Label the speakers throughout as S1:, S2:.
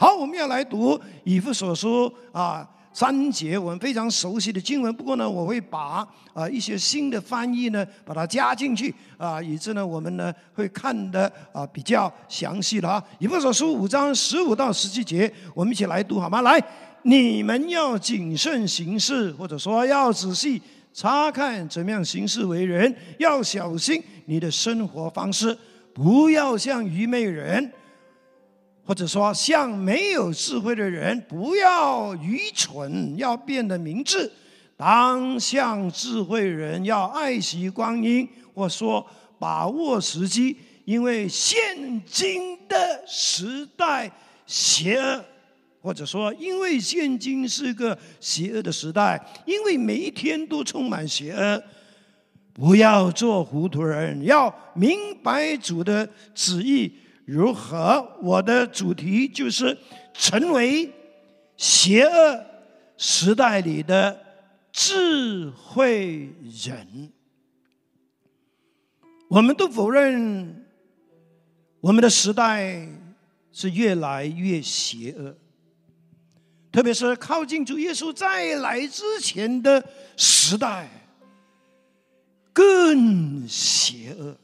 S1: 好，我们要来读以弗所书啊三节，我们非常熟悉的经文。不过呢，我会把啊一些新的翻译呢，把它加进去啊，以致呢我们呢会看的啊比较详细了啊。以弗所书五章十五到十七节，我们一起来读好吗？来，你们要谨慎行事，或者说要仔细查看怎么样行事为人，要小心你的生活方式，不要像愚昧人。或者说，像没有智慧的人，不要愚蠢，要变得明智；当像智慧人，要爱惜光阴，或说把握时机，因为现今的时代邪恶，或者说，因为现今是个邪恶的时代，因为每一天都充满邪恶。不要做糊涂人，要明白主的旨意。如何？我的主题就是成为邪恶时代里的智慧人。我们都否认，我们的时代是越来越邪恶，特别是靠近主耶稣再来之前的时代，更邪恶。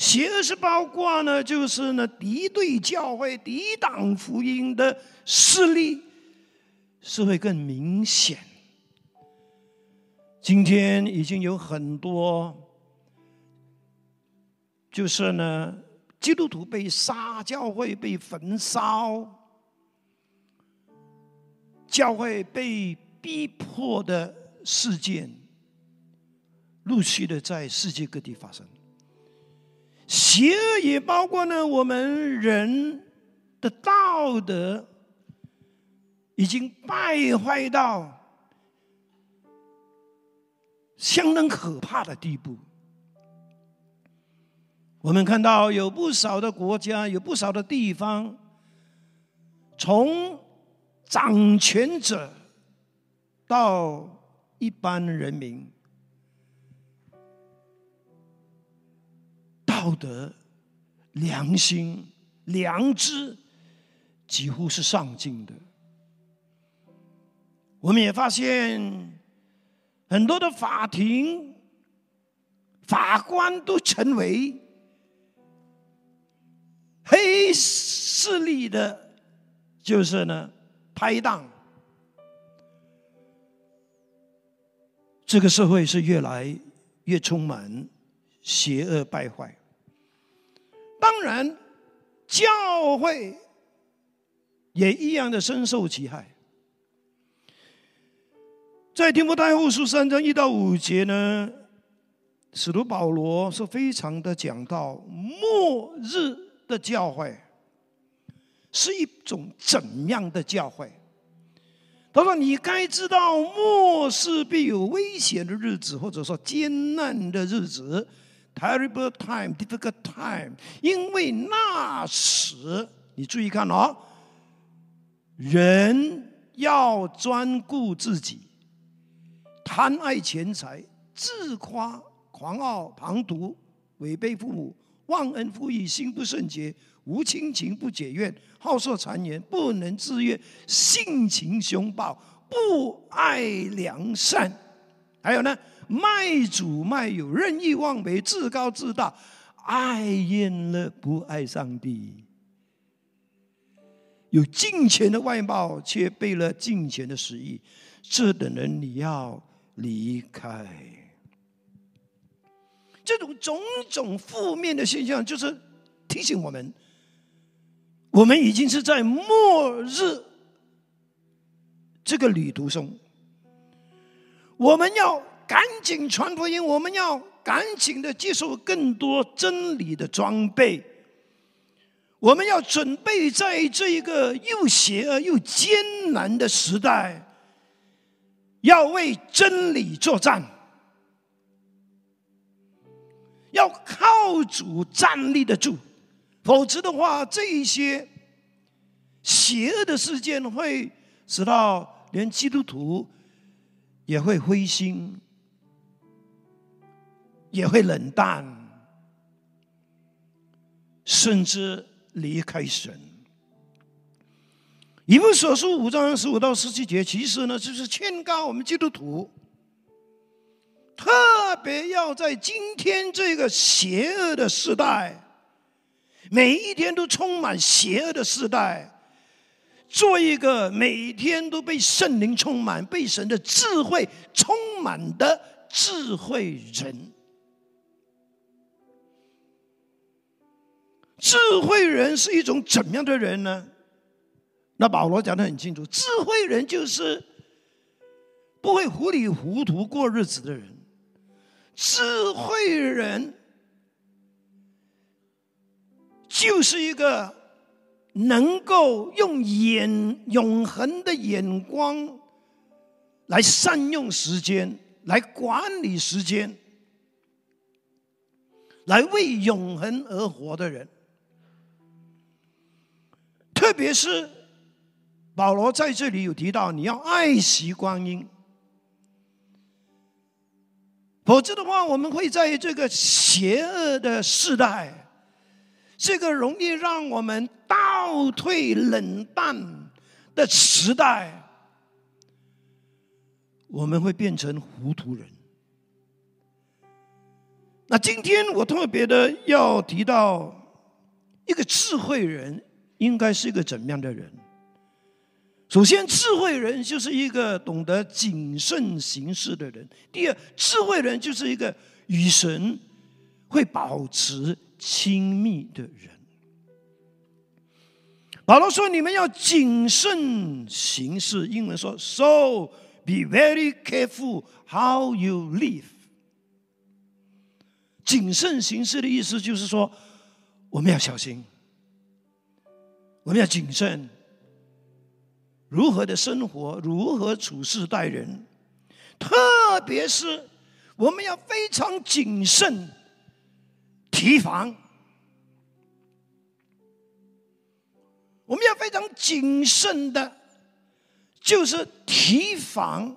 S1: 邪恶是包括呢，就是呢敌对教会、抵挡福音的势力是会更明显。今天已经有很多，就是呢基督徒被杀、教会被焚烧、教会被逼迫的事件，陆续的在世界各地发生。邪恶也包括呢，我们人的道德已经败坏到相当可怕的地步。我们看到有不少的国家，有不少的地方，从掌权者到一般人民。道德、良心、良知几乎是上进的。我们也发现，很多的法庭法官都成为黑势力的，就是呢拍档。这个社会是越来越充满邪恶败坏。当然，教会也一样的深受其害。在提摩太后书三章一到五节呢，使徒保罗是非常的讲到末日的教会是一种怎样的教会。他说：“你该知道末世必有危险的日子，或者说艰难的日子。” Terrible time, difficult time，因为那时你注意看哦，人要专顾自己，贪爱钱财，自夸狂傲，旁毒，违背父母，忘恩负义，心不圣洁，无亲情，不解怨，好色谗言，不能自约，性情凶暴，不爱良善，还有呢？卖主卖友，任意妄为，自高自大，爱厌乐，不爱上帝。有金钱的外貌，却背了金钱的实意，这等人你要离开。这种种种负面的现象，就是提醒我们，我们已经是在末日这个旅途中，我们要。赶紧传福音！我们要赶紧的接受更多真理的装备。我们要准备在这一个又邪恶又艰难的时代，要为真理作战，要靠主站立得住。否则的话，这一些邪恶的事件会使到连基督徒也会灰心。也会冷淡，甚至离开神。以弗所书五章十五到十七节，其实呢就是劝告我们基督徒，特别要在今天这个邪恶的时代，每一天都充满邪恶的时代，做一个每天都被圣灵充满、被神的智慧充满的智慧人。智慧人是一种怎么样的人呢？那保罗讲的很清楚，智慧人就是不会糊里糊涂过日子的人。智慧人就是一个能够用眼永恒的眼光来善用时间，来管理时间，来为永恒而活的人。特别是保罗在这里有提到，你要爱惜光阴，否则的话，我们会在这个邪恶的时代，这个容易让我们倒退冷淡的时代，我们会变成糊涂人。那今天我特别的要提到一个智慧人。应该是一个怎么样的人？首先，智慧人就是一个懂得谨慎行事的人；第二，智慧人就是一个与神会保持亲密的人。保罗说：“你们要谨慎行事。”英文说：“So be very careful how you live。”谨慎行事的意思就是说，我们要小心。我们要谨慎，如何的生活，如何处事待人，特别是我们要非常谨慎提防。我们要非常谨慎的，就是提防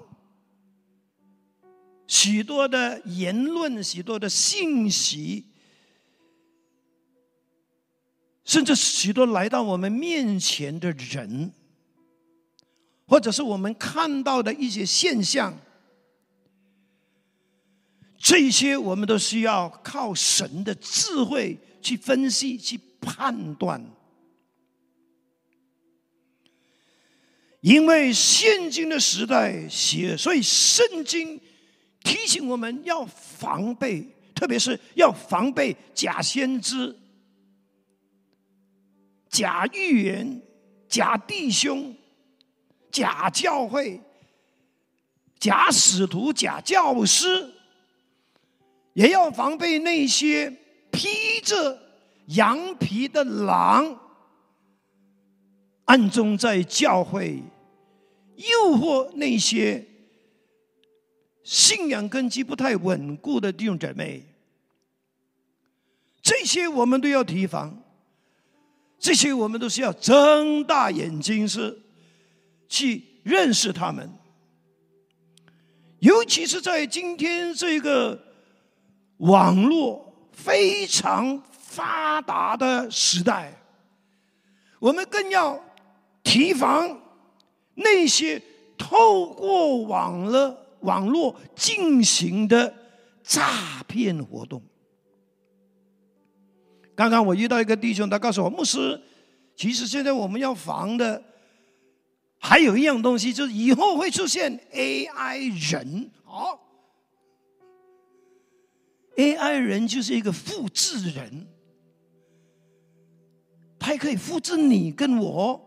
S1: 许多的言论，许多的信息。甚至许多来到我们面前的人，或者是我们看到的一些现象，这些我们都需要靠神的智慧去分析、去判断。因为现今的时代邪，所以圣经提醒我们要防备，特别是要防备假先知。假预言、假弟兄、假教会、假使徒、假教师，也要防备那些披着羊皮的狼，暗中在教会诱惑那些信仰根基不太稳固的弟兄姐妹。这些我们都要提防。这些我们都是要睁大眼睛是去认识他们，尤其是在今天这个网络非常发达的时代，我们更要提防那些透过网络网络进行的诈骗活动。刚刚我遇到一个弟兄，他告诉我，牧师，其实现在我们要防的还有一样东西，就是以后会出现 AI 人。好，AI 人就是一个复制人，他可以复制你跟我。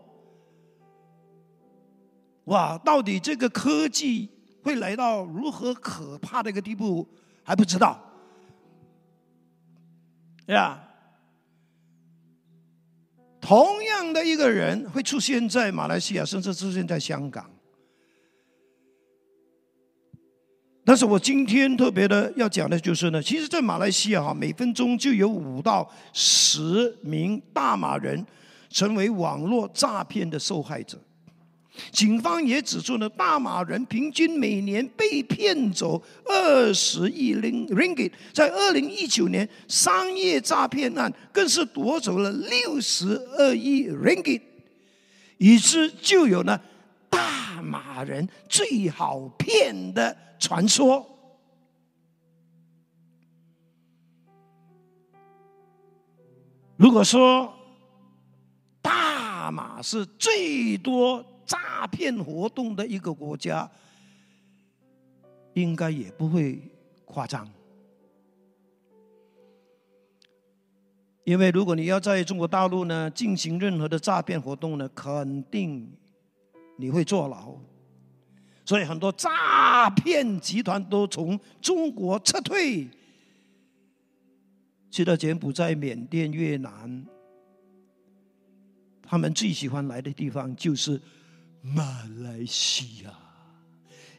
S1: 哇，到底这个科技会来到如何可怕的一个地步，还不知道，对吧？同样的一个人会出现在马来西亚，甚至出现在香港。但是我今天特别的要讲的就是呢，其实，在马来西亚哈，每分钟就有五到十名大马人成为网络诈骗的受害者。警方也指出呢，大马人平均每年被骗走二十亿 ringgit，在二零一九年商业诈骗案更是夺走了六十二亿 ringgit。以致就有了大马人最好骗的传说。如果说大马是最多诈骗活动的一个国家，应该也不会夸张。因为如果你要在中国大陆呢进行任何的诈骗活动呢，肯定你会坐牢。所以很多诈骗集团都从中国撤退。去到柬埔寨、缅甸、越南，他们最喜欢来的地方就是马来西亚，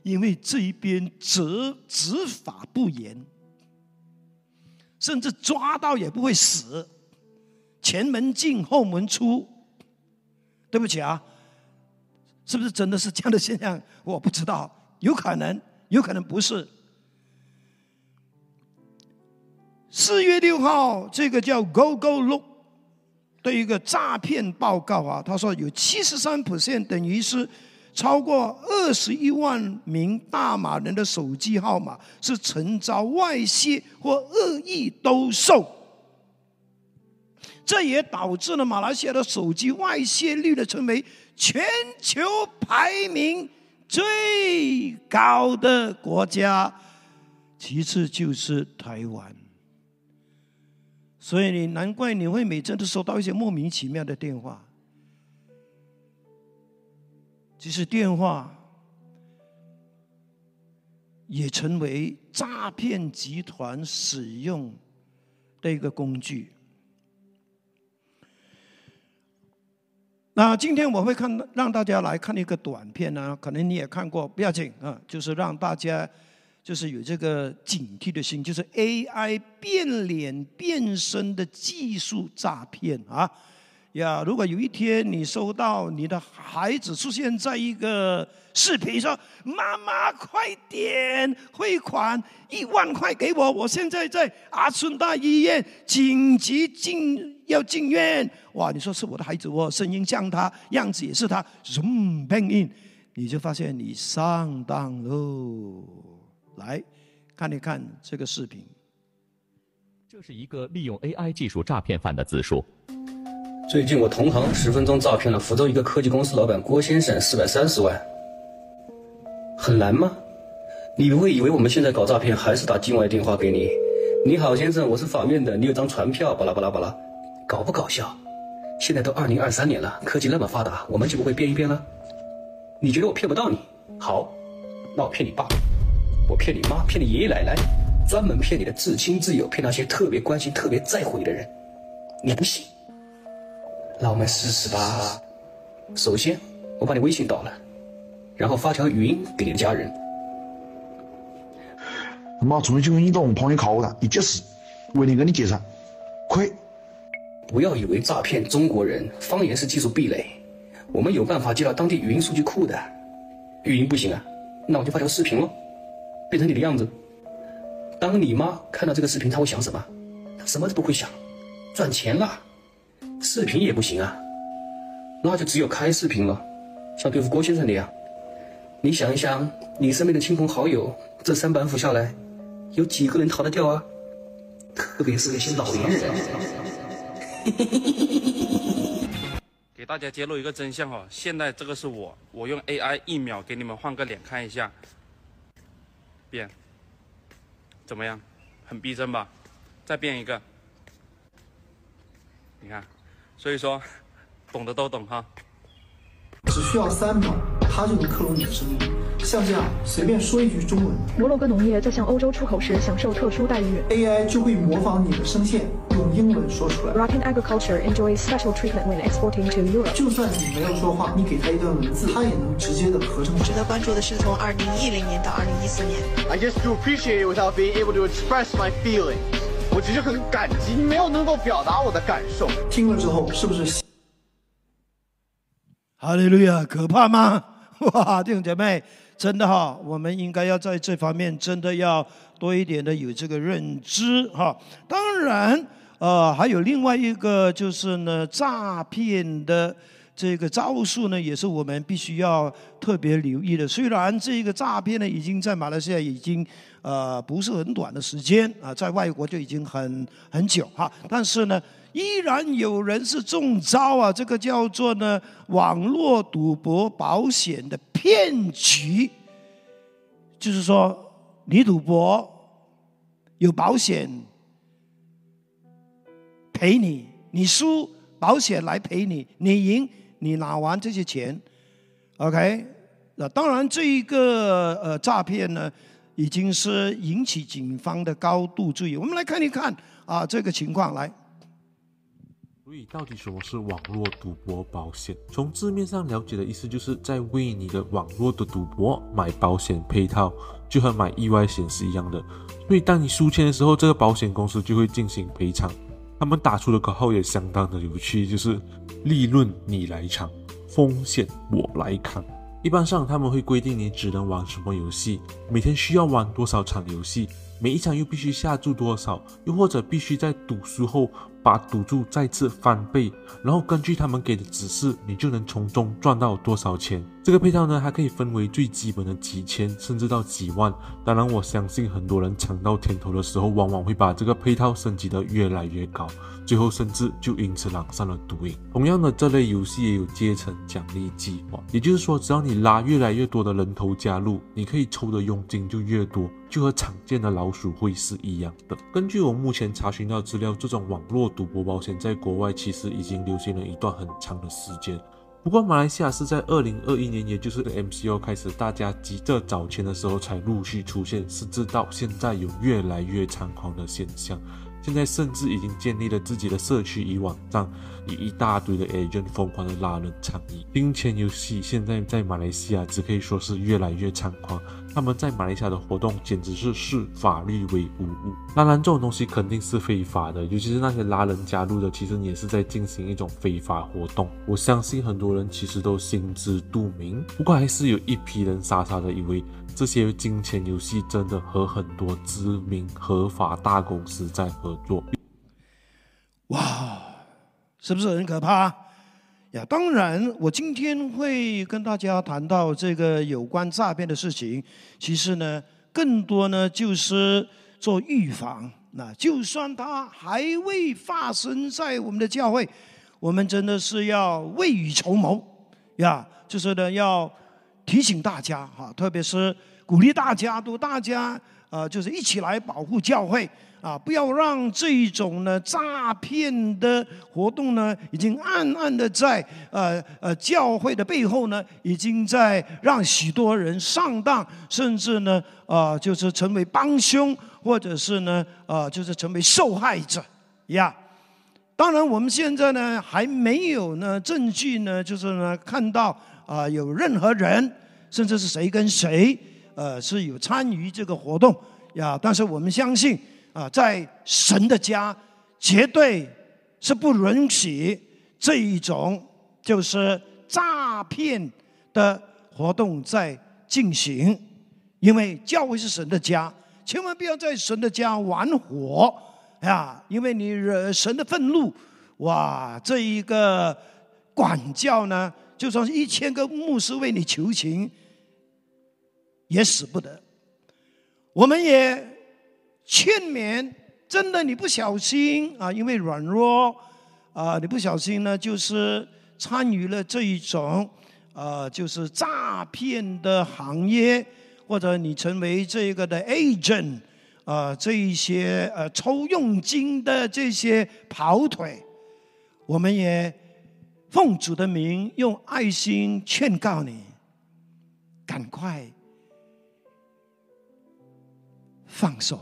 S1: 因为这一边执执法不严，甚至抓到也不会死，前门进后门出。对不起啊，是不是真的是这样的现象？我不知道，有可能，有可能不是。四月六号，这个叫 Go Go Look 的一个诈骗报告啊，他说有七十三 percent 等于是超过二十一万名大马人的手机号码是曾遭外泄或恶意兜售，这也导致了马来西亚的手机外泄率的成为全球排名最高的国家，其次就是台湾。所以你难怪你会每次都收到一些莫名其妙的电话，其实电话也成为诈骗集团使用的一个工具。那今天我会看让大家来看一个短片呢，可能你也看过，不要紧啊，就是让大家。就是有这个警惕的心，就是 AI 变脸变身的技术诈骗啊！呀，如果有一天你收到你的孩子出现在一个视频说：“妈妈，快点汇款一万块给我，我现在在阿村大医院紧急进要进院。”哇，你说是我的孩子，我声音像他，样子也是他，zoom bang in，你就发现你上当喽。来看一看这个视频。
S2: 这是一个利用 AI 技术诈骗犯的自述。
S3: 最近我同行十分钟诈骗了福州一个科技公司老板郭先生四百三十万，很难吗？你不会以为我们现在搞诈骗还是打境外电话给你？你好，先生，我是法院的，你有张传票，巴拉巴拉巴拉，搞不搞笑？现在都二零二三年了，科技那么发达，我们就不会变一变了？你觉得我骗不到你？好，那我骗你爸。我骗你妈，骗你爷爷奶奶，专门骗你的至亲至友，骗那些特别关心、特别在乎你的人。你不信？那我们试试吧。首先，我把你微信盗了，然后发条语音给你的家人。
S4: 妈，重庆移动朋友考我了，你解释，为你跟你解释，亏。
S3: 不要以为诈骗中国人方言是技术壁垒，我们有办法接到当地语音数据库的。语音不行啊，那我就发条视频喽。变成你的样子。当你妈看到这个视频，她会想什么？她什么都不会想，赚钱了。视频也不行啊，那就只有开视频了，像对付郭先生那样。你想一想，你身边的亲朋好友，这三板斧下来，有几个人逃得掉啊？特别是那些老年人。
S5: 给大家揭露一个真相哈，现在这个是我，我用 AI 一秒给你们换个脸看一下。变，怎么样？很逼真吧？再变一个，你看，所以说，懂的都懂哈。
S6: 只需要三秒，它就能克隆你的声音。像这样，随便说一句中文。
S7: 摩洛哥农业在向欧洲出口时享受特殊待遇。
S6: AI 就会模仿你的声线，用英文说出来。
S7: Moroccan agriculture enjoys special treatment when exporting to Europe。
S6: 就算你没有说话，你给他一段文字，他也能直接的合成。
S8: 值得关注的是，从2010年到2014年。
S9: I just to appreciate without being able to express my feelings。我只是很感激，没有能够表达我的感受。
S6: 听了之后，是不是？
S1: 哈利路亚，可怕吗？哇，弟兄姐妹，真的哈，我们应该要在这方面真的要多一点的有这个认知哈。当然，呃，还有另外一个就是呢，诈骗的这个招数呢，也是我们必须要特别留意的。虽然这个诈骗呢，已经在马来西亚已经呃不是很短的时间啊，在外国就已经很很久哈，但是呢，依然有人是中招啊。这个叫做呢网络赌博保险的骗局，就是说你赌博有保险赔你，你输。保险来赔你，你赢，你拿完这些钱，OK？那当然，这一个呃诈骗呢，已经是引起警方的高度注意。我们来看一看啊，这个情况来。
S10: 所以，到底什么是网络赌博保险？从字面上了解的意思，就是在为你的网络的赌博买保险配套，就和买意外险是一样的。所以，当你输钱的时候，这个保险公司就会进行赔偿。他们打出的口号也相当的有趣，就是利润你来抢，风险我来扛。一般上他们会规定你只能玩什么游戏，每天需要玩多少场游戏，每一场又必须下注多少，又或者必须在赌输后。把赌注再次翻倍，然后根据他们给的指示，你就能从中赚到多少钱。这个配套呢，还可以分为最基本的几千，甚至到几万。当然，我相信很多人尝到甜头的时候，往往会把这个配套升级的越来越高，最后甚至就因此染上了毒瘾。同样的，这类游戏也有阶层奖励计划，也就是说，只要你拉越来越多的人头加入，你可以抽的佣金就越多。就和常见的老鼠会是一样的。根据我目前查询到资料，这种网络赌博保险在国外其实已经流行了一段很长的时间。不过马来西亚是在二零二一年，也就是 MCO 开始，大家急着找钱的时候才陆续出现，甚至到现在有越来越猖狂的现象。现在甚至已经建立了自己的社区与网站，以一大堆的 agent 疯狂的拉人参与。金钱游戏现在在马来西亚只可以说是越来越猖狂。他们在马来西亚的活动简直是视法律为无物。当然，这种东西肯定是非法的，尤其是那些拉人加入的，其实也是在进行一种非法活动。我相信很多人其实都心知肚明，不过还是有一批人傻傻的以为这些金钱游戏真的和很多知名合法大公司在合作。
S1: 哇，是不是很可怕？呀，当然，我今天会跟大家谈到这个有关诈骗的事情。其实呢，更多呢就是做预防。那就算它还未发生在我们的教会，我们真的是要未雨绸缪呀。就是呢，要提醒大家哈，特别是鼓励大家，都大家呃，就是一起来保护教会。啊，不要让这一种呢诈骗的活动呢，已经暗暗的在呃呃教会的背后呢，已经在让许多人上当，甚至呢啊就是成为帮凶，或者是呢啊就是成为受害者呀。当然，我们现在呢还没有呢证据呢，就是呢看到啊有任何人，甚至是谁跟谁呃是有参与这个活动呀。但是我们相信。啊，在神的家，绝对是不允许这一种就是诈骗的活动在进行，因为教会是神的家，千万不要在神的家玩火呀！因为你惹神的愤怒，哇，这一个管教呢，就算是一千个牧师为你求情，也使不得。我们也。劝勉，真的你不小心啊，因为软弱啊，你不小心呢，就是参与了这一种啊，就是诈骗的行业，或者你成为这个的 agent 啊，这一些呃抽佣金的这些跑腿，我们也奉主的名，用爱心劝告你，赶快放手。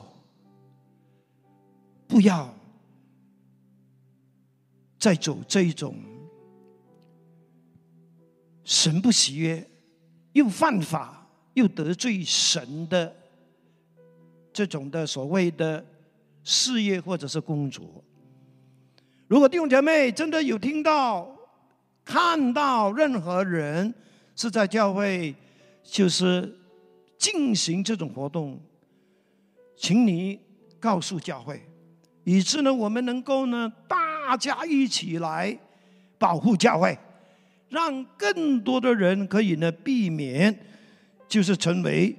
S1: 不要再走这一种神不喜悦、又犯法又得罪神的这种的所谓的事业或者是工作。如果弟兄姐妹真的有听到、看到任何人是在教会就是进行这种活动，请你告诉教会。以致呢，我们能够呢，大家一起来保护教会，让更多的人可以呢避免，就是成为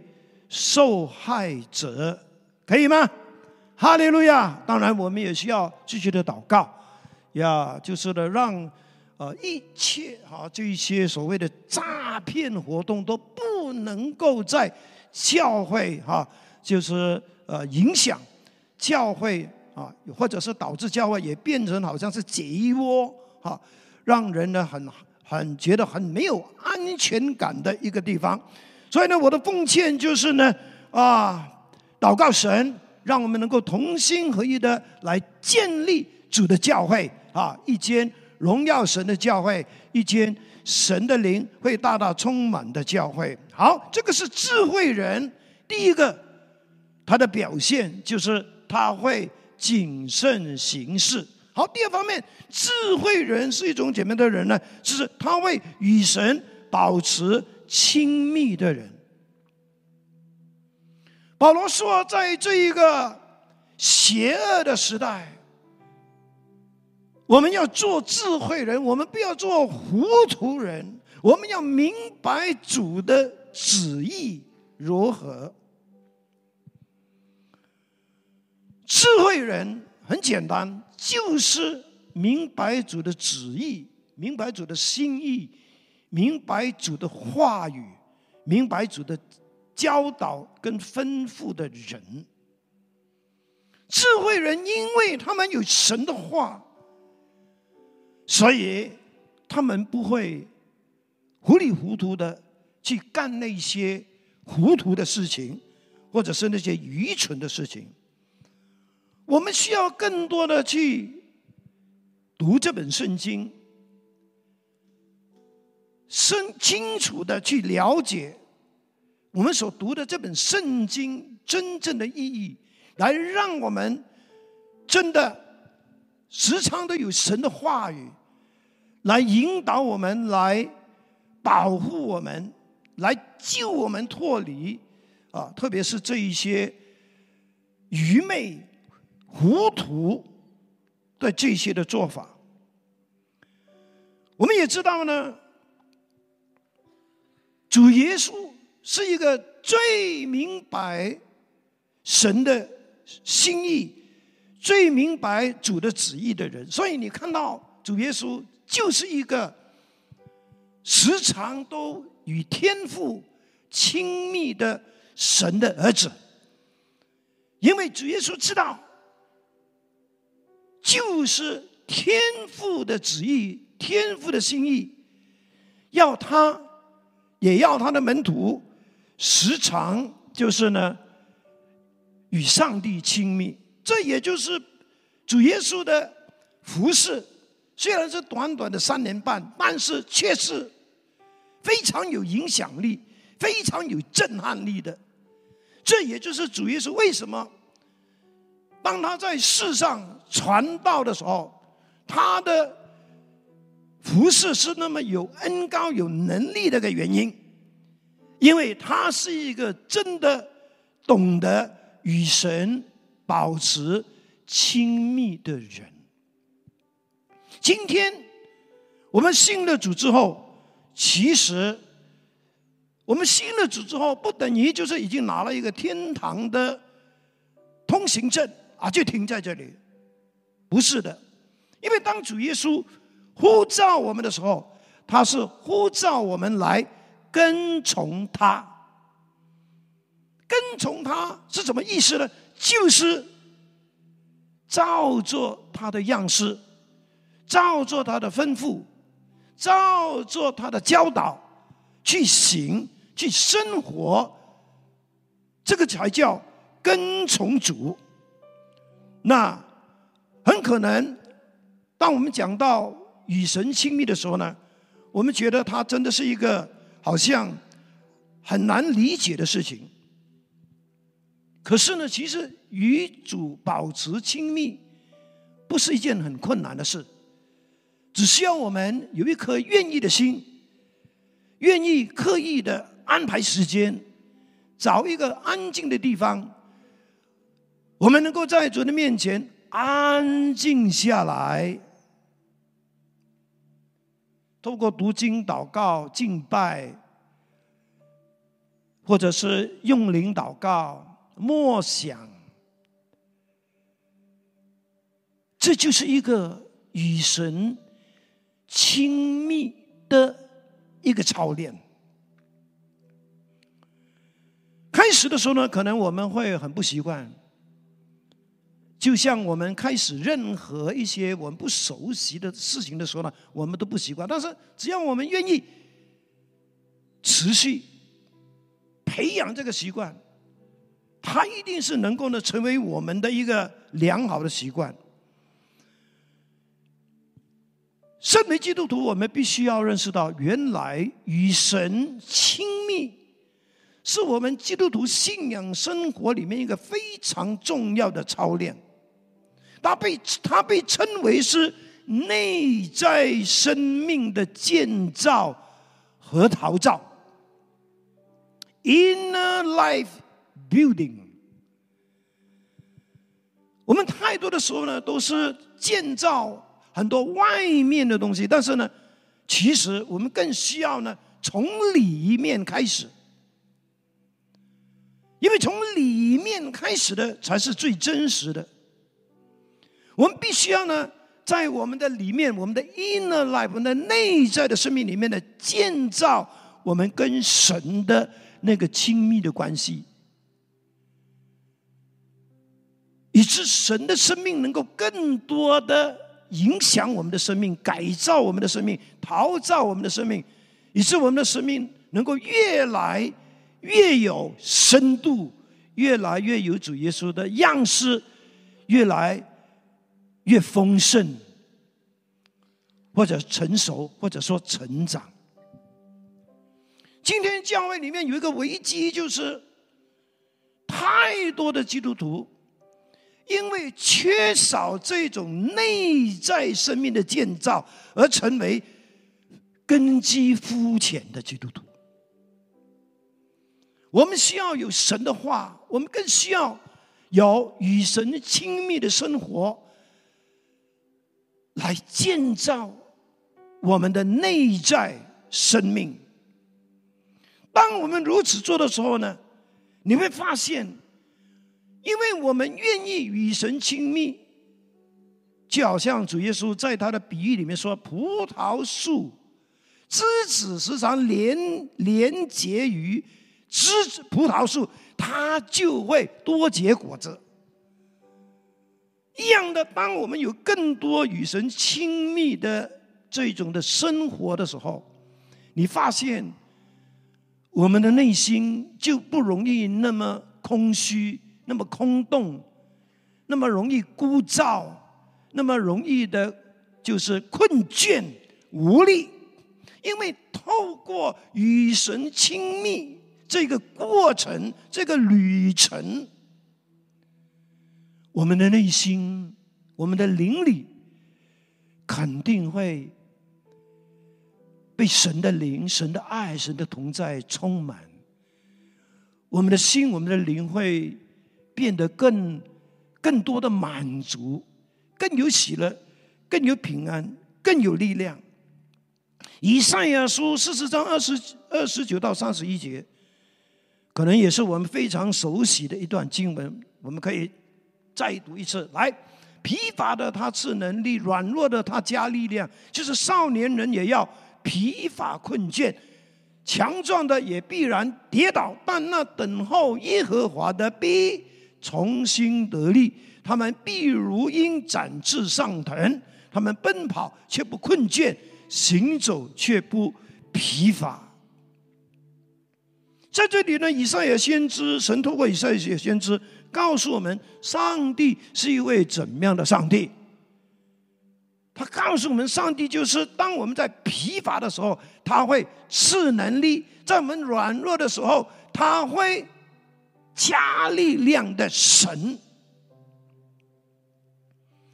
S1: 受害者，可以吗？哈利路亚！当然，我们也需要继续的祷告，呀，就是呢，让呃一切哈这一些所谓的诈骗活动都不能够在教会哈，就是呃影响教会啊，或者是导致教会也变成好像是贼窝哈，让人呢很很觉得很没有安全感的一个地方。所以呢，我的奉劝就是呢啊，祷告神。让我们能够同心合一的来建立主的教会啊，一间荣耀神的教会，一间神的灵会大大充满的教会。好，这个是智慧人第一个他的表现，就是他会谨慎行事。好，第二方面，智慧人是一种怎么样的人呢？就是他会与神保持亲密的人。保罗说，在这一个邪恶的时代，我们要做智慧人，我们不要做糊涂人。我们要明白主的旨意如何。智慧人很简单，就是明白主的旨意，明白主的心意，明白主的话语，明白主的。教导跟吩咐的人，智慧人，因为他们有神的话，所以他们不会糊里糊涂的去干那些糊涂的事情，或者是那些愚蠢的事情。我们需要更多的去读这本圣经，深清楚的去了解。我们所读的这本圣经真正的意义，来让我们真的时常都有神的话语来引导我们，来保护我们，来救我们脱离啊，特别是这一些愚昧、糊涂的这些的做法。我们也知道呢，主耶稣。是一个最明白神的心意、最明白主的旨意的人，所以你看到主耶稣就是一个时常都与天父亲密的神的儿子，因为主耶稣知道，就是天父的旨意、天父的心意，要他也要他的门徒。时常就是呢，与上帝亲密，这也就是主耶稣的服饰。虽然是短短的三年半，但是却是非常有影响力、非常有震撼力的。这也就是主耶稣为什么当他在世上传道的时候，他的服饰是那么有恩高、有能力的个原因。因为他是一个真的懂得与神保持亲密的人。今天我们信了主之后，其实我们信了主之后，不等于就是已经拿了一个天堂的通行证啊，就停在这里。不是的，因为当主耶稣呼召我们的时候，他是呼召我们来。跟从他，跟从他是什么意思呢？就是照做他的样式，照做他的吩咐，照做他的教导去行去生活，这个才叫跟从主。那很可能，当我们讲到与神亲密的时候呢，我们觉得他真的是一个。好像很难理解的事情，可是呢，其实与主保持亲密不是一件很困难的事，只需要我们有一颗愿意的心，愿意刻意的安排时间，找一个安静的地方，我们能够在主的面前安静下来。透过读经、祷告、敬拜，或者是用灵祷告、默想，这就是一个与神亲密的一个操练。开始的时候呢，可能我们会很不习惯，就像我们开始任何一些我们不熟悉的事情的时候呢，我们都不习惯。但是只要我们愿意持续培养这个习惯，它一定是能够呢成为我们的一个良好的习惯。身为基督徒，我们必须要认识到，原来与神亲密。是我们基督徒信仰生活里面一个非常重要的操练，它被它被称为是内在生命的建造和陶造 （inner life building）。我们太多的时候呢，都是建造很多外面的东西，但是呢，其实我们更需要呢，从里面开始。因为从里面开始的才是最真实的。我们必须要呢，在我们的里面，我们的 inner life，我们的内在的生命里面呢，建造我们跟神的那个亲密的关系，以致神的生命能够更多的影响我们的生命，改造我们的生命，陶造我们的生命，以致我们的生命能够越来。越有深度，越来越有主耶稣的样式，越来越丰盛，或者成熟，或者说成长。今天教会里面有一个危机，就是太多的基督徒因为缺少这种内在生命的建造，而成为根基肤浅的基督徒。我们需要有神的话，我们更需要有与神亲密的生活，来建造我们的内在生命。当我们如此做的时候呢，你会发现，因为我们愿意与神亲密，就好像主耶稣在他的比喻里面说：“葡萄树枝子时常连连结于。”枝葡萄树，它就会多结果子。一样的，当我们有更多与神亲密的这种的生活的时候，你发现我们的内心就不容易那么空虚、那么空洞、那么容易枯燥、那么容易的，就是困倦无力，因为透过与神亲密。这个过程，这个旅程，我们的内心，我们的灵里，肯定会被神的灵、神的爱、神的同在充满。我们的心，我们的灵会变得更、更多的满足，更有喜乐，更有平安，更有力量。以赛亚书四十章二十二十九到三十一节。可能也是我们非常熟悉的一段经文，我们可以再读一次。来，疲乏的他赐能力，软弱的他加力量。就是少年人也要疲乏困倦，强壮的也必然跌倒。但那等候耶和华的必重新得力，他们必如鹰展翅上腾，他们奔跑却不困倦，行走却不疲乏。在这里呢，以赛亚先知，神透过以赛亚先知告诉我们，上帝是一位怎么样的上帝？他告诉我们，上帝就是当我们在疲乏的时候，他会赐能力；在我们软弱的时候，他会加力量的神。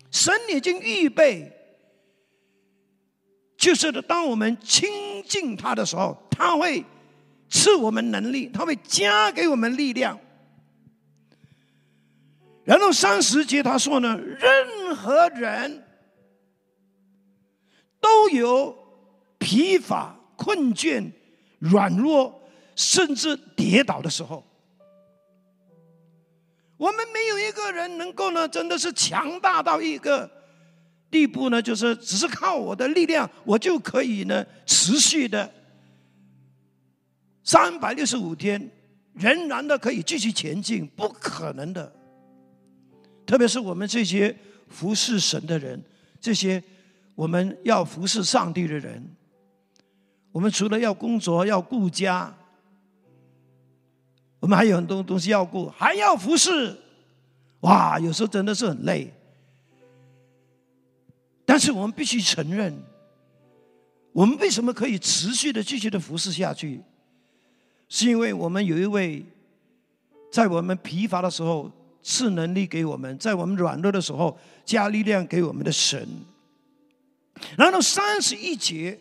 S1: 神已经预备，就是当我们亲近他的时候，他会。赐我们能力，他会加给我们力量。然后三十节他说呢，任何人都有疲乏、困倦、软弱，甚至跌倒的时候，我们没有一个人能够呢，真的是强大到一个地步呢，就是只是靠我的力量，我就可以呢持续的三百六十五天，仍然的可以继续前进，不可能的。特别是我们这些服侍神的人，这些我们要服侍上帝的人，我们除了要工作、要顾家，我们还有很多东西要顾，还要服侍。哇，有时候真的是很累。但是我们必须承认，我们为什么可以持续的继续的服侍下去，是因为我们有一位在我们疲乏的时候。赐能力给我们，在我们软弱的时候加力量给我们的神。然后三十一节，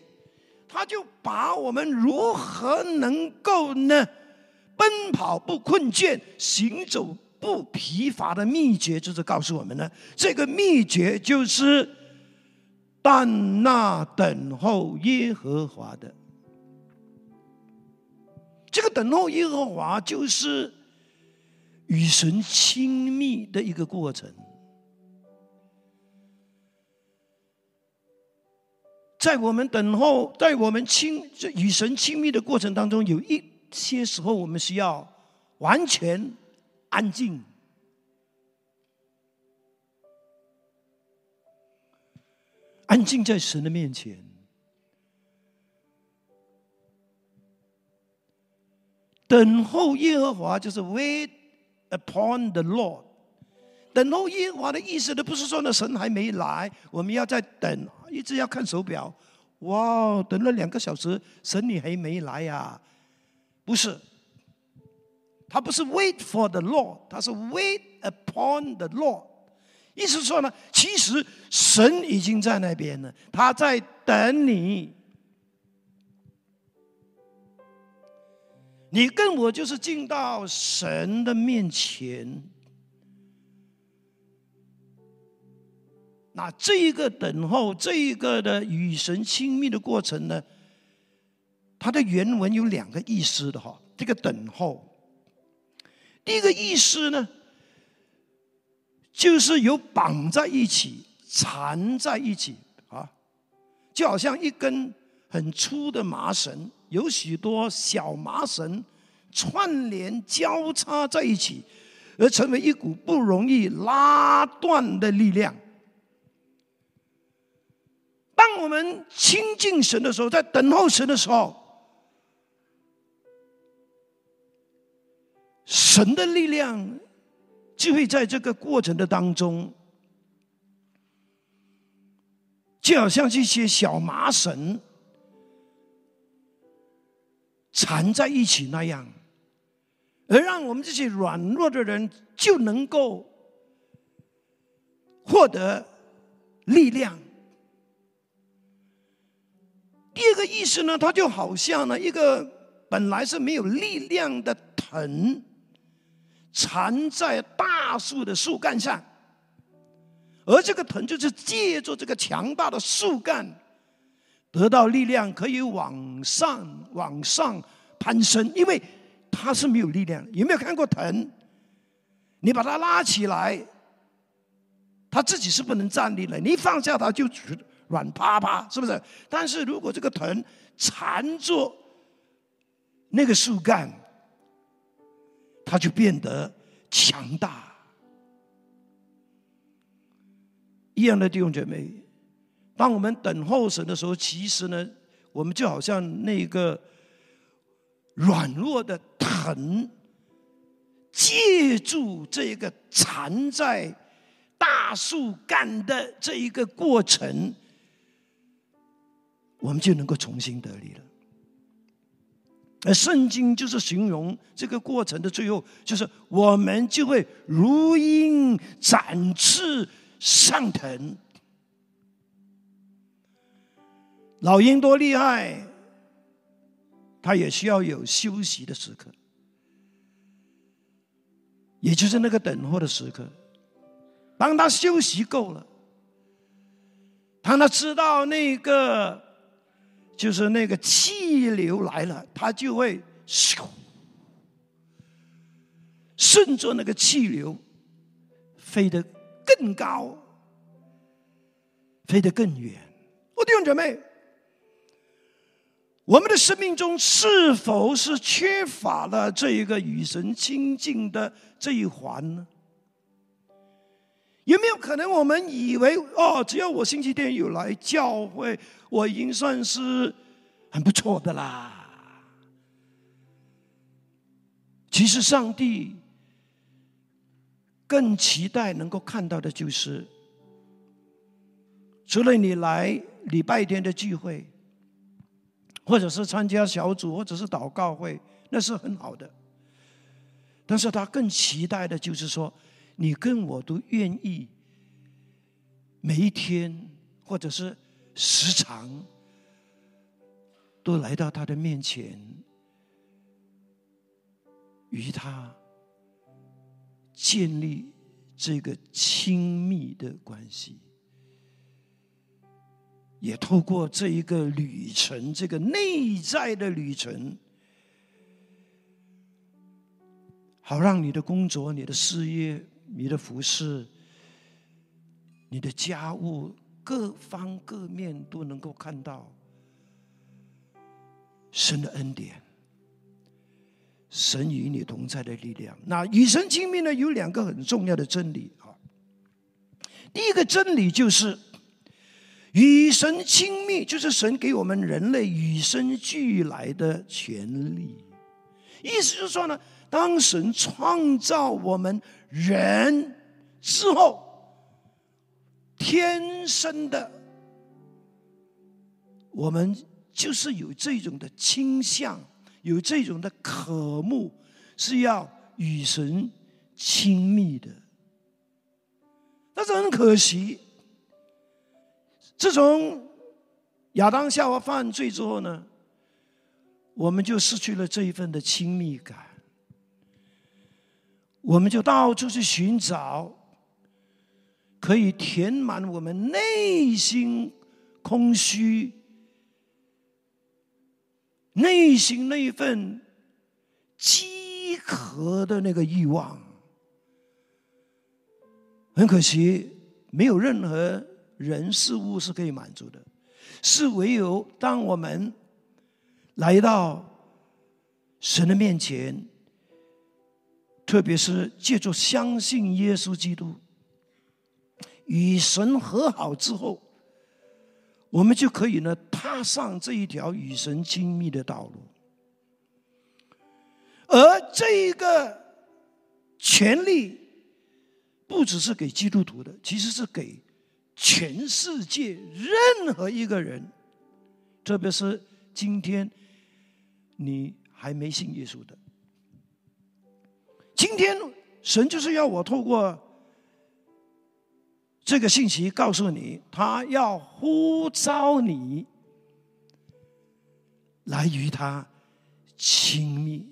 S1: 他就把我们如何能够呢奔跑不困倦、行走不疲乏的秘诀，就是告诉我们呢，这个秘诀就是但那等候耶和华的。这个等候耶和华就是。与神亲密的一个过程，在我们等候，在我们亲与神亲密的过程当中，有一些时候我们需要完全安静，安静在神的面前，等候耶和华，就是 wait。Upon the Lord，等候耶和华的意思都，不是说那神还没来，我们要在等，一直要看手表。哇，等了两个小时，神你还没来呀？不是，他不是 wait for the Lord，他是 wait upon the Lord。意思说呢，其实神已经在那边了，他在等你。你跟我就是进到神的面前，那这一个等候，这一个的与神亲密的过程呢，它的原文有两个意思的哈。这个等候，第一个意思呢，就是有绑在一起、缠在一起啊，就好像一根很粗的麻绳。有许多小麻绳串联交叉在一起，而成为一股不容易拉断的力量。当我们亲近神的时候，在等候神的时候，神的力量就会在这个过程的当中，就好像这些小麻绳。缠在一起那样，而让我们这些软弱的人就能够获得力量。第二个意思呢，它就好像呢一个本来是没有力量的藤，缠在大树的树干上，而这个藤就是借助这个强大的树干。得到力量，可以往上往上攀升，因为它是没有力量。有没有看过藤？你把它拉起来，它自己是不能站立的。你一放下它就软趴趴，是不是？但是如果这个藤缠住那个树干，他就变得强大。一样的弟兄姐妹。当我们等候神的时候，其实呢，我们就好像那个软弱的藤，借助这个缠在大树干的这一个过程，我们就能够重新得力了。而圣经就是形容这个过程的最后，就是我们就会如鹰展翅上腾。老鹰多厉害，它也需要有休息的时刻，也就是那个等候的时刻。当他休息够了，当他知道那个就是那个气流来了，它就会咻，顺着那个气流飞得更高，飞得更远。我弟兄姐妹，我们的生命中是否是缺乏了这一个与神亲近的这一环呢？有没有可能我们以为哦，只要我星期天有来教会，我已经算是很不错的啦？其实上帝更期待能够看到的就是，除了你来礼拜天的聚会，或者是参加小组，或者是祷告会，那是很好的。但是他更期待的就是说。你跟我都愿意每一天，或者是时常，都来到他的面前，与他建立这个亲密的关系，也透过这一个旅程，这个内在的旅程。好让你的工作、你的事业。你的服饰、你的家务，各方各面都能够看到神的恩典，神与你同在的力量。那与神亲密呢，有两个很重要的真理啊。第一个真理就是与神亲密，就是神给我们人类与生俱来的权利。意思就是说呢。当神创造我们人之后，天生的，我们就是有这种的倾向，有这种的渴慕，是要与神亲密的。但是很可惜，自从亚当夏娃犯罪之后呢，我们就失去了这一份的亲密感。我们就到处去寻找可以填满我们内心空虚、内心那一份饥渴的那个欲望。很可惜，没有任何人事物是可以满足的，是唯有当我们来到神的面前。特别是借助相信耶稣基督，与神和好之后，我们就可以呢踏上这一条与神亲密的道路。而这一个权利，不只是给基督徒的，其实是给全世界任何一个人，特别是今天你还没信耶稣的。今天神就是要我透过这个信息告诉你，他要呼召你来与他亲密。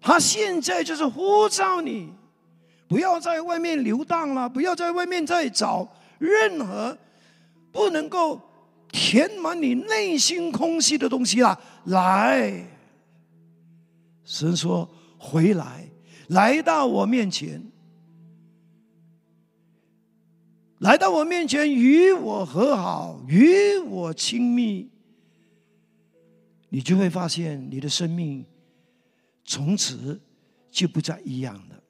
S1: 他现在就是呼召你，不要在外面游荡了，不要在外面再找任何不能够填满你内心空隙的东西了。来，神说。回来，来到我面前，来到我面前，与我和好，与我亲密，你就会发现你的生命从此就不再一样了。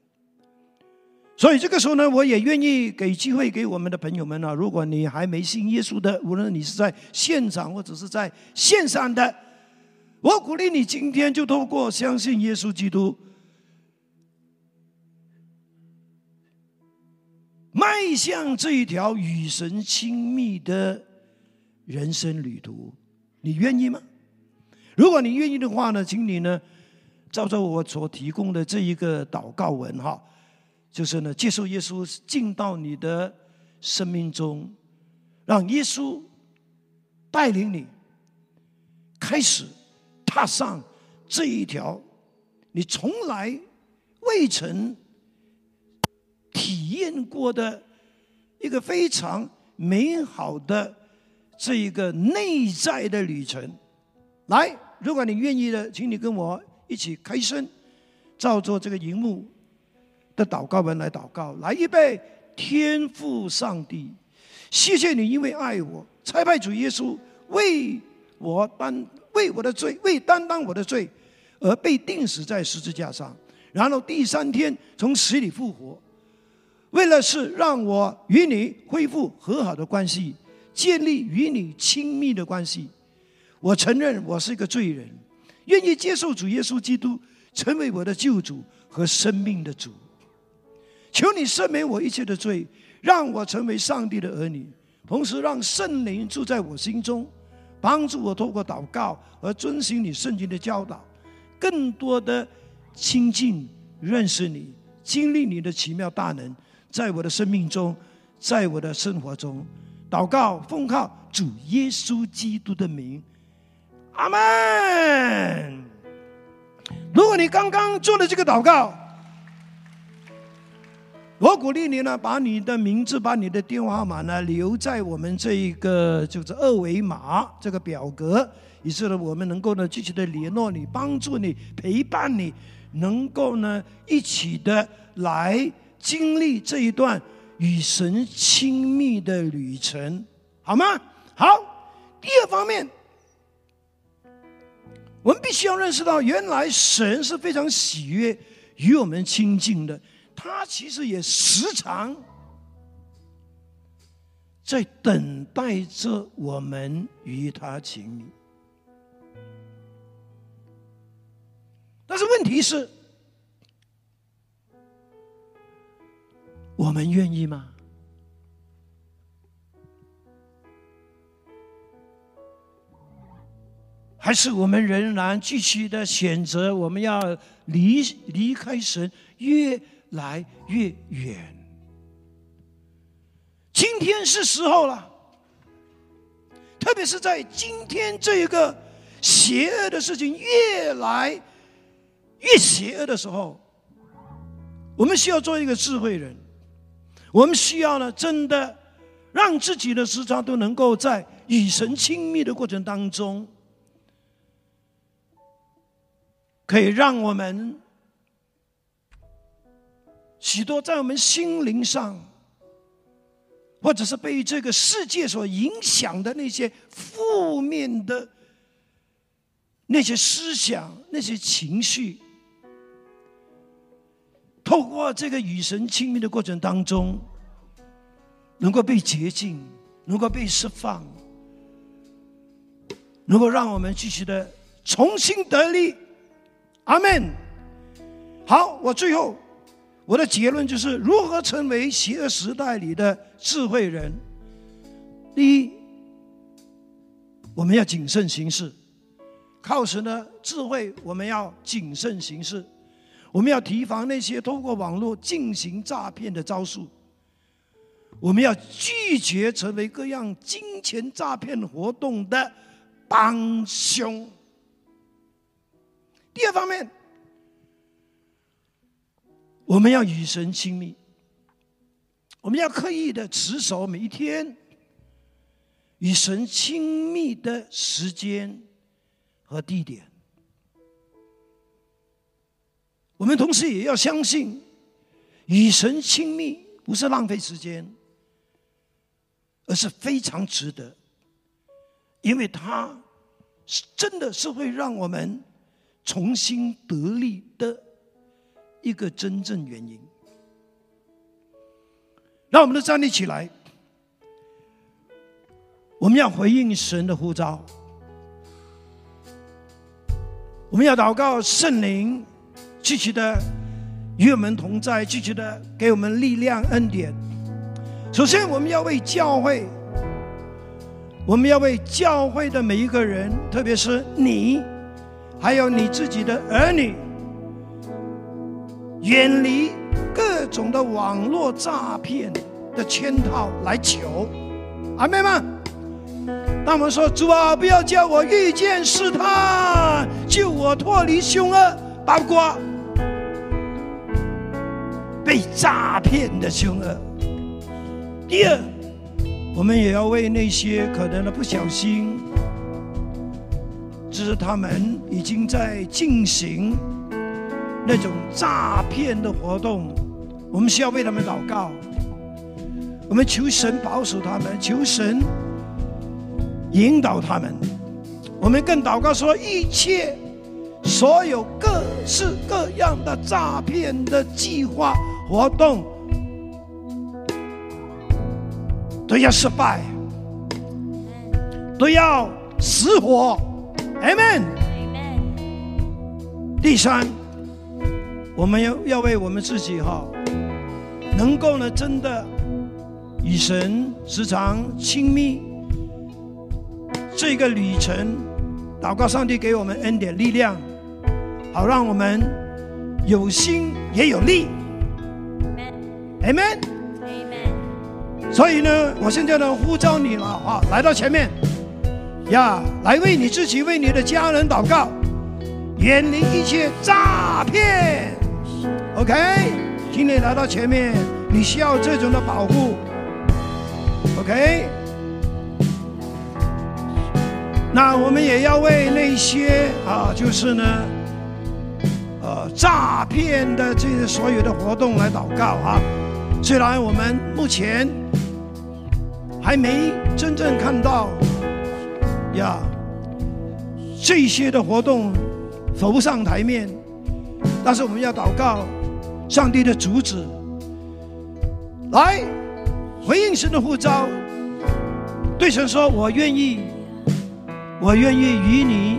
S1: 所以这个时候呢，我也愿意给机会给我们的朋友们啊，如果你还没信耶稣的，无论你是在现场或者是在线上的。我鼓励你今天就透过相信耶稣基督，迈向这一条与神亲密的人生旅途，你愿意吗？如果你愿意的话呢，请你呢，照着我所提供的这一个祷告文哈，就是呢，接受耶稣进到你的生命中，让耶稣带领你开始。踏上这一条你从来未曾体验过的一个非常美好的这一个内在的旅程。来，如果你愿意的，请你跟我一起开声，照着这个荧幕的祷告文来祷告。来，预备，天父上帝，谢谢你，因为爱我，差派主耶稣为我担为我的罪，为担当我的罪而被钉死在十字架上，然后第三天从死里复活，为了是让我与你恢复和好的关系，建立与你亲密的关系。我承认我是一个罪人，愿意接受主耶稣基督成为我的救主和生命的主。求你赦免我一切的罪，让我成为上帝的儿女，同时让圣灵住在我心中，帮助我透过祷告而遵循你圣经的教导，更多的亲近认识你，经历你的奇妙大能，在我的生命中，在我的生活中，祷告奉靠主耶稣基督的名。阿门。如果你刚刚做了这个祷告，我鼓励你呢，把你的名字、把你的电话号码呢留在我们这一个就是二维码这个表格，以致呢我们能够呢积极的联络你，帮助你，陪伴你，能够呢一起的来经历这一段与神亲密的旅程，好吗？好。第二方面。我们必须要认识到，原来神是非常喜悦与我们亲近的，他其实也时常在等待着我们与他亲密。但是问题是，我们愿意吗？还是我们仍然继续的选择，我们要离离开神越来越远。今天是时候了，特别是在今天这一个邪恶的事情越来越邪恶的时候，我们需要做一个智慧人。我们需要呢，真的让自己的时常都能够在与神亲密的过程当中。可以让我们许多在我们心灵上，或者是被这个世界所影响的那些负面的那些思想、那些情绪，透过这个与神亲密的过程当中，能够被洁净，能够被释放，能够让我们继续的重新得力。阿门。好，我最后我的结论就是如何成为邪恶时代里的智慧人。第一，我们要谨慎行事，靠神的智慧，我们要谨慎行事。我们要提防那些通过网络进行诈骗的招数。我们要拒绝成为各样金钱诈骗活动的帮凶。第二方面，我们要与神亲密，我们要刻意的持守每一天与神亲密的时间和地点。我们同时也要相信，与神亲密不是浪费时间，而是非常值得，因为它是真的是会让我们。重新得力的一个真正原因，让我们都站立起来。我们要回应神的呼召，我们要祷告圣灵继续的与我们同在，继续的给我们力量恩典。首先，我们要为教会，我们要为教会的每一个人，特别是你。还有你自己的儿女，远离各种的网络诈骗的圈套来求，阿妹们，当我们说主啊，不要叫我遇见试探，救我脱离凶恶，包括被诈骗的凶恶。第二，我们也要为那些可能的不小心，只是他们已经在进行那种诈骗的活动，我们需要为他们祷告。我们求神保守他们，求神引导他们。我们更祷告说，一切所有各式各样的诈骗的计划活动都要失败，都要死火。Amen。第三，我们要要为我们自己哈，能够呢真的与神时常亲密，这个旅程，祷告上帝给我们恩典力量，好让我们有心也有力。Amen。所以呢，我现在呢呼召你了啊，来到前面，呀，来为你自己、为你的家人祷告，远离一切诈骗。OK，请你来到前面，你需要这种的保护。OK，那我们也要为那些啊，就是呢，呃，诈骗的这些所有的活动来祷告啊。虽然我们目前还没真正看到呀这些的活动浮上台面，但是我们要祷告上帝的阻止，来回应神的呼召，对神说：“我愿意，我愿意与你，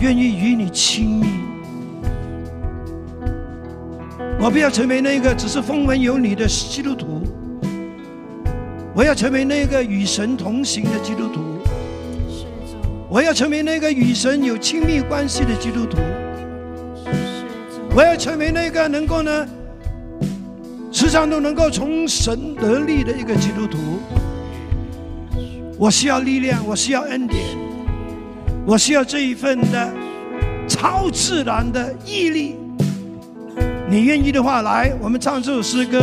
S1: 愿意与你亲密。”我不要成为那个只是风闻有你的基督徒，我要成为那个与神同行的基督徒，我要成为那个与神有亲密关系的基督徒，我要成为那个能够呢时常都能够从神得力的一个基督徒。我需要力量，我需要恩典，我需要这一份的超自然的毅力。你愿意的话，来，我们唱这首诗歌。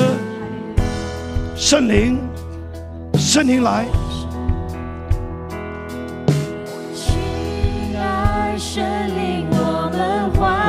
S1: 圣灵，圣灵来。亲爱圣灵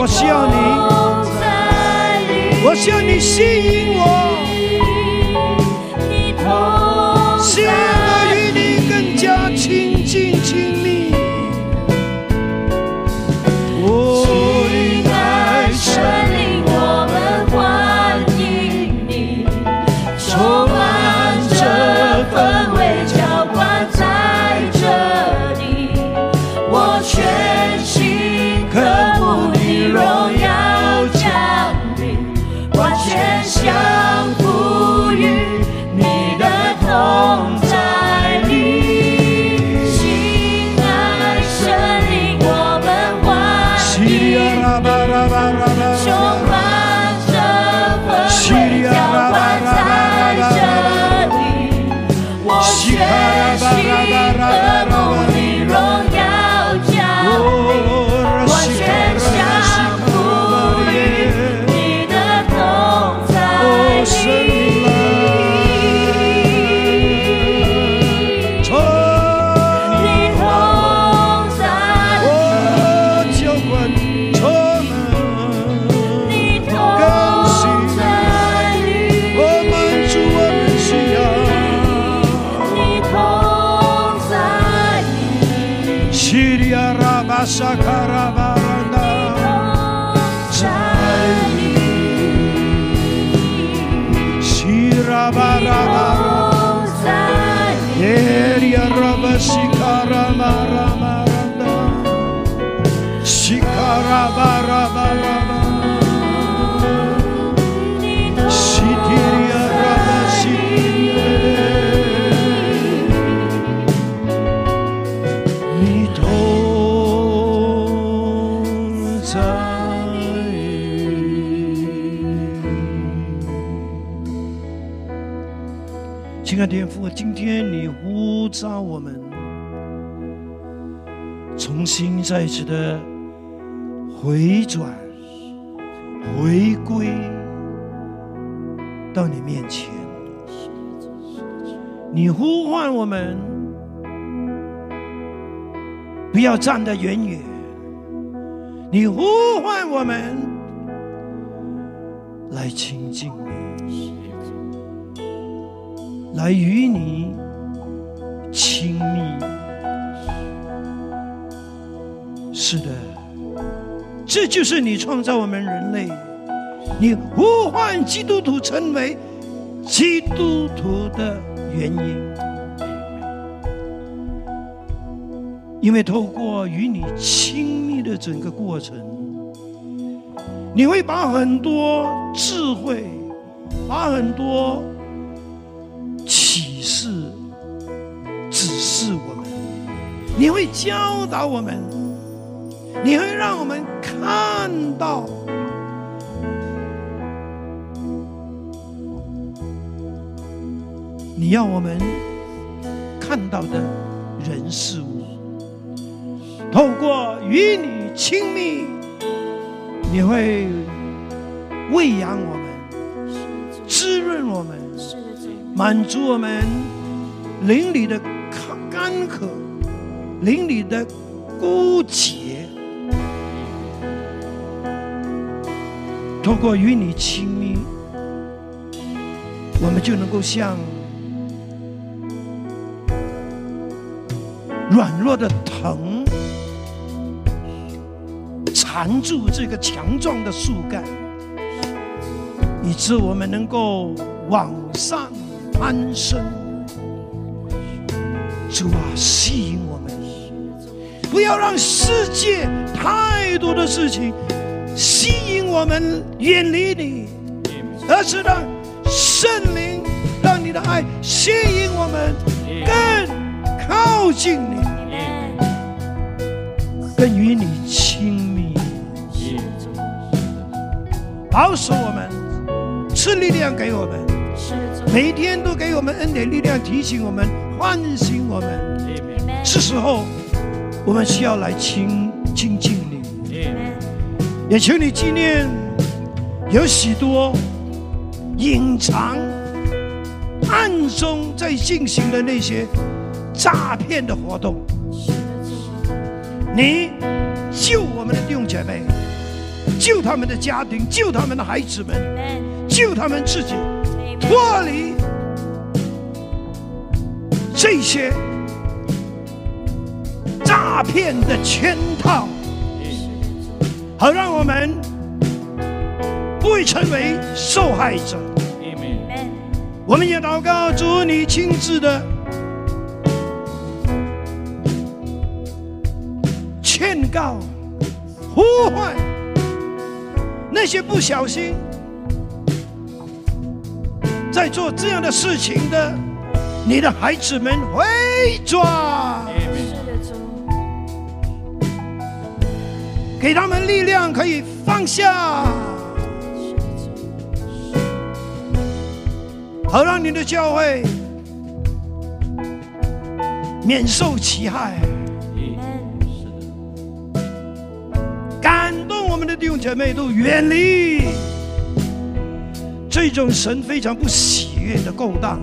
S1: 我需要你，我需要你。吸引我，呼召我们，重新再次的回转、回归。到你面前，你呼唤我们，不要站得远远。你呼唤我们来亲近你，来与你是的，这就是你创造我们人类。你呼唤基督徒成为基督徒的原因，因为透过与你亲密的整个过程，你会把很多智慧，把很多启示指示我们，你会教导我们，你会让我们看到。你要我们看到的人事物，透过与你亲密，你会喂养我们，滋润我们，满足我们邻里的干渴，邻里的孤寂。透过与你亲密，我们就能够像。软弱的藤缠住这个强壮的树干，以致我们能够往上攀升。主啊，吸引我们，不要让世界太多的事情我们远离你，而是让圣灵、让你的爱吸引我们更靠近你。更与你亲密，保守我们，赐力量给我们，每天都给我们恩典力量，提醒我们，唤醒我们。是时候，我们需要来亲亲近你。也求你纪念有许多隐藏、暗中在进行的那些诈骗的活动。你救我们的弟兄姐妹，救他们的家庭，救他们的孩子们，救他们自己，脱离这些诈骗的圈套，好让我们不会成为受害者。我们也祷告，主你亲自的。劝告、呼唤那些不小心在做这样的事情的，你的孩子们回转，给他们力量，可以放下，好让你的教会免受其害。感动我们的弟兄姐妹都远离这种神非常不喜悦的勾当，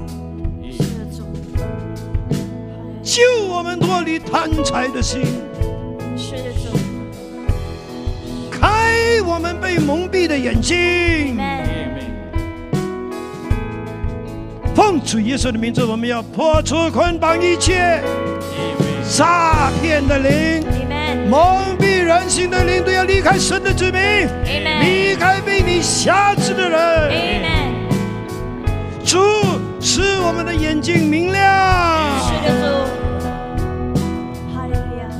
S1: 救我们脱离贪财的心，是开我们被蒙蔽的眼睛。奉主耶稣的名字，我们要破除捆绑一切诈骗的灵。蒙蔽人心的灵都要离开神的子民，离开被你辖制的人。主使我们的眼睛明亮，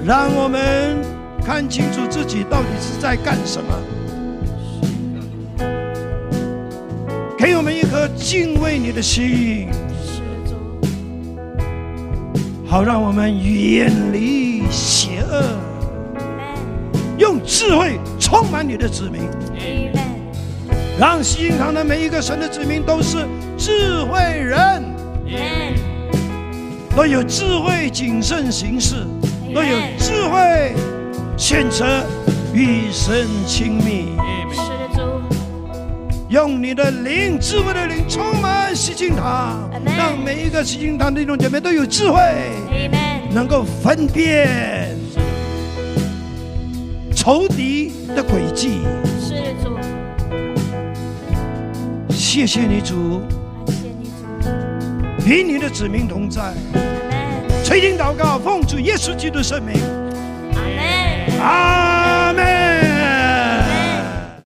S1: 让我们看清楚自己到底是在干什么。给我们一颗敬畏你的心，好让我们远离邪恶，用智慧充满你的子民，让西营堂的每一个神的子民都是智慧人，都有智慧谨慎行事，都有智慧选择与神亲密。用你的灵，智慧的灵充满西经堂，让每一个西经堂的弟兄姐妹都有智慧，能够分辨仇敌的诡计。
S11: 是主，
S1: 谢谢你主，与你的子民同在。垂听祷告，奉主耶稣基督圣名。阿门。Ah.